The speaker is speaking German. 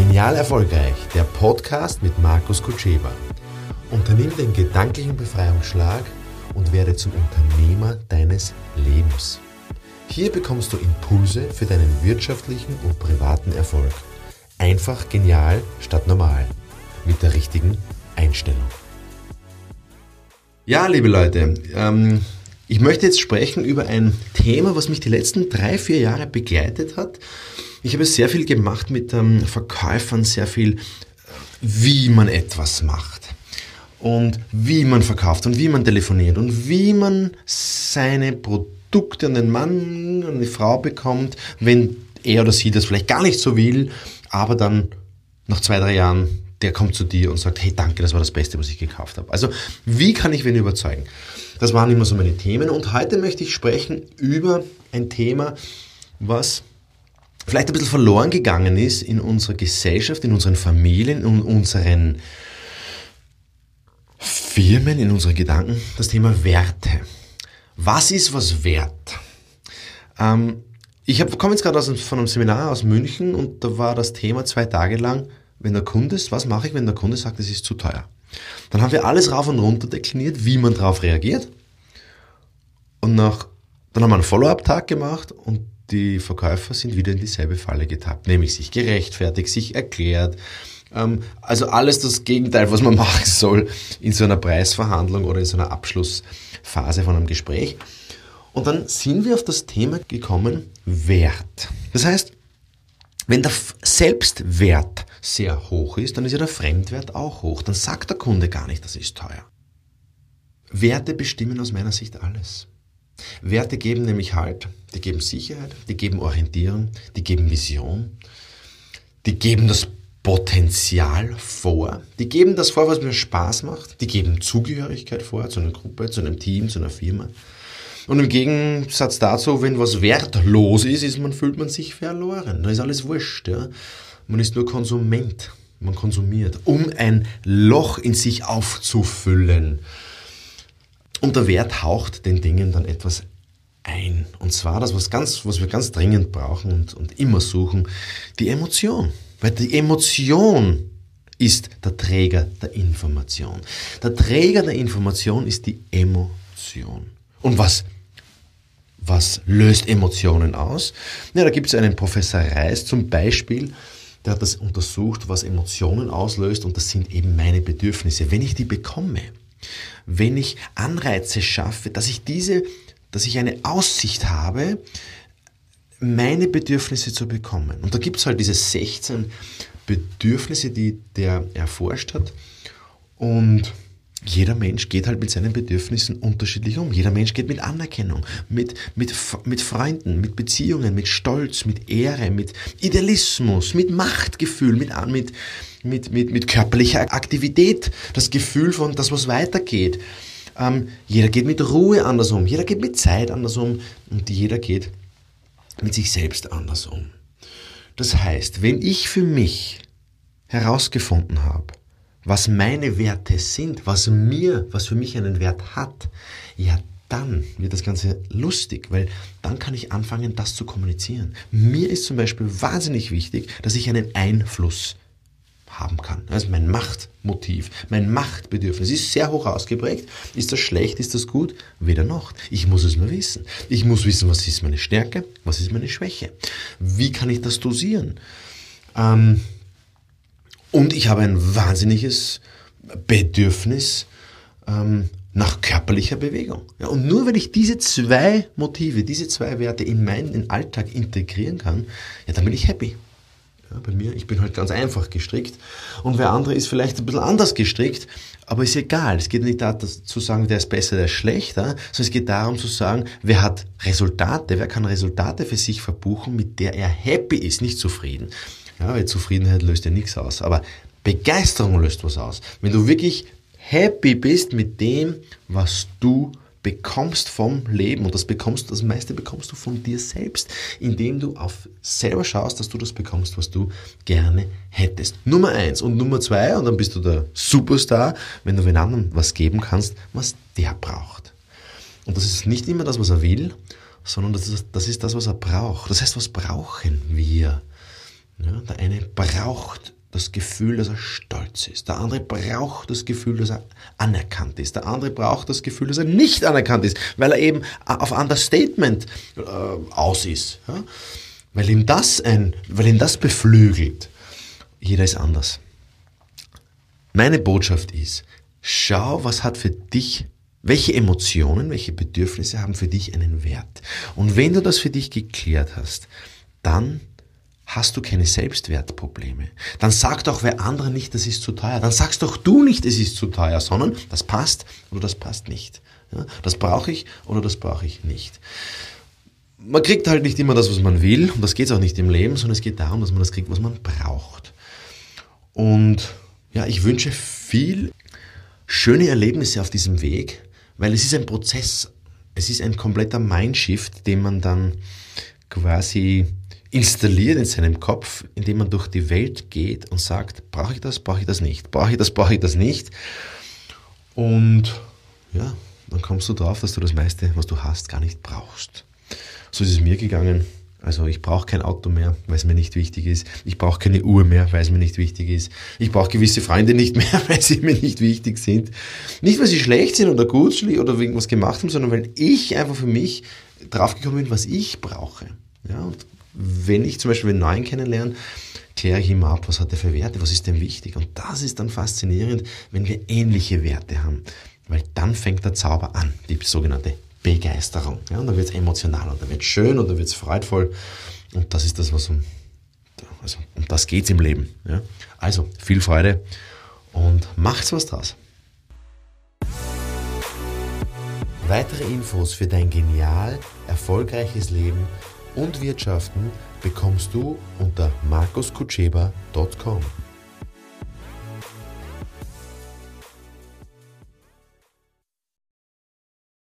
Genial Erfolgreich, der Podcast mit Markus Kutscheba. Unternimm den gedanklichen Befreiungsschlag und werde zum Unternehmer deines Lebens. Hier bekommst du Impulse für deinen wirtschaftlichen und privaten Erfolg. Einfach genial statt normal. Mit der richtigen Einstellung. Ja, liebe Leute, ähm, ich möchte jetzt sprechen über ein Thema, was mich die letzten drei, vier Jahre begleitet hat. Ich habe sehr viel gemacht mit ähm, Verkäufern, sehr viel, wie man etwas macht und wie man verkauft und wie man telefoniert und wie man seine Produkte an den Mann, an die Frau bekommt, wenn er oder sie das vielleicht gar nicht so will, aber dann nach zwei, drei Jahren, der kommt zu dir und sagt, hey, danke, das war das Beste, was ich gekauft habe. Also, wie kann ich wen überzeugen? Das waren immer so meine Themen und heute möchte ich sprechen über ein Thema, was vielleicht ein bisschen verloren gegangen ist in unserer Gesellschaft, in unseren Familien, in unseren Firmen, in unseren Gedanken, das Thema Werte. Was ist was wert? Ähm, ich komme jetzt gerade von einem Seminar aus München und da war das Thema zwei Tage lang, wenn der Kunde ist, was mache ich, wenn der Kunde sagt, es ist zu teuer? Dann haben wir alles rauf und runter dekliniert, wie man darauf reagiert. Und nach, dann haben wir einen Follow-up-Tag gemacht und die Verkäufer sind wieder in dieselbe Falle getappt, nämlich sich gerechtfertigt, sich erklärt. Ähm, also alles das Gegenteil, was man machen soll in so einer Preisverhandlung oder in so einer Abschlussphase von einem Gespräch. Und dann sind wir auf das Thema gekommen, Wert. Das heißt, wenn der Selbstwert sehr hoch ist, dann ist ja der Fremdwert auch hoch. Dann sagt der Kunde gar nicht, das ist teuer. Werte bestimmen aus meiner Sicht alles. Werte geben nämlich Halt, die geben Sicherheit, die geben Orientierung, die geben Vision, die geben das Potenzial vor, die geben das vor, was mir Spaß macht, die geben Zugehörigkeit vor zu einer Gruppe, zu einem Team, zu einer Firma. Und im Gegensatz dazu, wenn was wertlos ist, ist man, fühlt man sich verloren. Da ist alles wurscht. Ja? Man ist nur Konsument. Man konsumiert, um ein Loch in sich aufzufüllen. Und der Wert haucht den Dingen dann etwas ein. Und zwar das, was, ganz, was wir ganz dringend brauchen und, und immer suchen, die Emotion. Weil die Emotion ist der Träger der Information. Der Träger der Information ist die Emotion. Und was, was löst Emotionen aus? Ja, da gibt es einen Professor Reis zum Beispiel, der hat das untersucht, was Emotionen auslöst und das sind eben meine Bedürfnisse. Wenn ich die bekomme, wenn ich Anreize schaffe, dass ich diese, dass ich eine Aussicht habe, meine Bedürfnisse zu bekommen. Und da gibt es halt diese 16 Bedürfnisse, die der erforscht hat. Und jeder Mensch geht halt mit seinen Bedürfnissen unterschiedlich um. Jeder Mensch geht mit Anerkennung, mit, mit, mit Freunden, mit Beziehungen, mit Stolz, mit Ehre, mit Idealismus, mit Machtgefühl, mit, mit, mit, mit, mit körperlicher Aktivität, das Gefühl von, dass was weitergeht. Ähm, jeder geht mit Ruhe anders um, jeder geht mit Zeit anders um und jeder geht mit sich selbst anders um. Das heißt, wenn ich für mich herausgefunden habe, was meine Werte sind, was mir, was für mich einen Wert hat, ja, dann wird das Ganze lustig, weil dann kann ich anfangen, das zu kommunizieren. Mir ist zum Beispiel wahnsinnig wichtig, dass ich einen Einfluss haben kann. Also mein Machtmotiv, mein Machtbedürfnis ist sehr hoch ausgeprägt. Ist das schlecht, ist das gut? Weder noch. Ich muss es nur wissen. Ich muss wissen, was ist meine Stärke, was ist meine Schwäche. Wie kann ich das dosieren? Ähm, und ich habe ein wahnsinniges Bedürfnis ähm, nach körperlicher Bewegung. Ja, und nur wenn ich diese zwei Motive, diese zwei Werte in meinen Alltag integrieren kann, ja, dann bin ich happy. Ja, bei mir, ich bin halt ganz einfach gestrickt und wer andere ist vielleicht ein bisschen anders gestrickt, aber ist egal. Es geht nicht darum zu sagen, der ist besser, der ist schlechter, sondern es geht darum zu sagen, wer hat Resultate, wer kann Resultate für sich verbuchen, mit der er happy ist, nicht zufrieden. Ja, weil Zufriedenheit löst ja nichts aus, aber Begeisterung löst was aus. Wenn du wirklich happy bist mit dem, was du bekommst vom Leben und das bekommst, das meiste bekommst du von dir selbst, indem du auf selber schaust, dass du das bekommst, was du gerne hättest. Nummer eins und Nummer zwei und dann bist du der Superstar, wenn du den anderen was geben kannst, was der braucht. Und das ist nicht immer das, was er will, sondern das ist das, ist das was er braucht. Das heißt, was brauchen wir? Ja, der eine braucht das Gefühl, dass er stolz ist. Der andere braucht das Gefühl, dass er anerkannt ist. Der andere braucht das Gefühl, dass er nicht anerkannt ist, weil er eben auf Understatement äh, aus ist. Ja? Weil, ihm das ein, weil ihm das beflügelt. Jeder ist anders. Meine Botschaft ist, schau, was hat für dich, welche Emotionen, welche Bedürfnisse haben für dich einen Wert. Und wenn du das für dich geklärt hast, dann hast du keine Selbstwertprobleme. Dann sagt auch wer andere nicht, das ist zu teuer. Dann sagst doch du nicht, es ist zu teuer, sondern das passt oder das passt nicht. Das brauche ich oder das brauche ich nicht. Man kriegt halt nicht immer das, was man will, und das geht auch nicht im Leben, sondern es geht darum, dass man das kriegt, was man braucht. Und ja, ich wünsche viel schöne Erlebnisse auf diesem Weg, weil es ist ein Prozess, es ist ein kompletter Mindshift, den man dann quasi installiert in seinem Kopf, indem man durch die Welt geht und sagt, brauche ich das, brauche ich das nicht, brauche ich das, brauche ich das nicht. Und ja, dann kommst du drauf, dass du das meiste, was du hast, gar nicht brauchst. So ist es mir gegangen. Also ich brauche kein Auto mehr, weil es mir nicht wichtig ist. Ich brauche keine Uhr mehr, weil es mir nicht wichtig ist. Ich brauche gewisse Freunde nicht mehr, weil sie mir nicht wichtig sind. Nicht, weil sie schlecht sind oder gut oder irgendwas gemacht haben, sondern weil ich einfach für mich draufgekommen bin, was ich brauche. Ja, und wenn ich zum Beispiel einen neuen kennenlerne, kläre ich immer ab, was hat er für Werte, was ist denn wichtig. Und das ist dann faszinierend, wenn wir ähnliche Werte haben. Weil dann fängt der Zauber an, die sogenannte Begeisterung. Ja, und dann wird es emotional und dann wird es schön und dann wird es freudvoll. Und das ist das, was um, also um das geht es im Leben. Ja. Also viel Freude und macht's was draus. Weitere Infos für dein genial erfolgreiches Leben und Wirtschaften bekommst du unter markuskutscheba.com.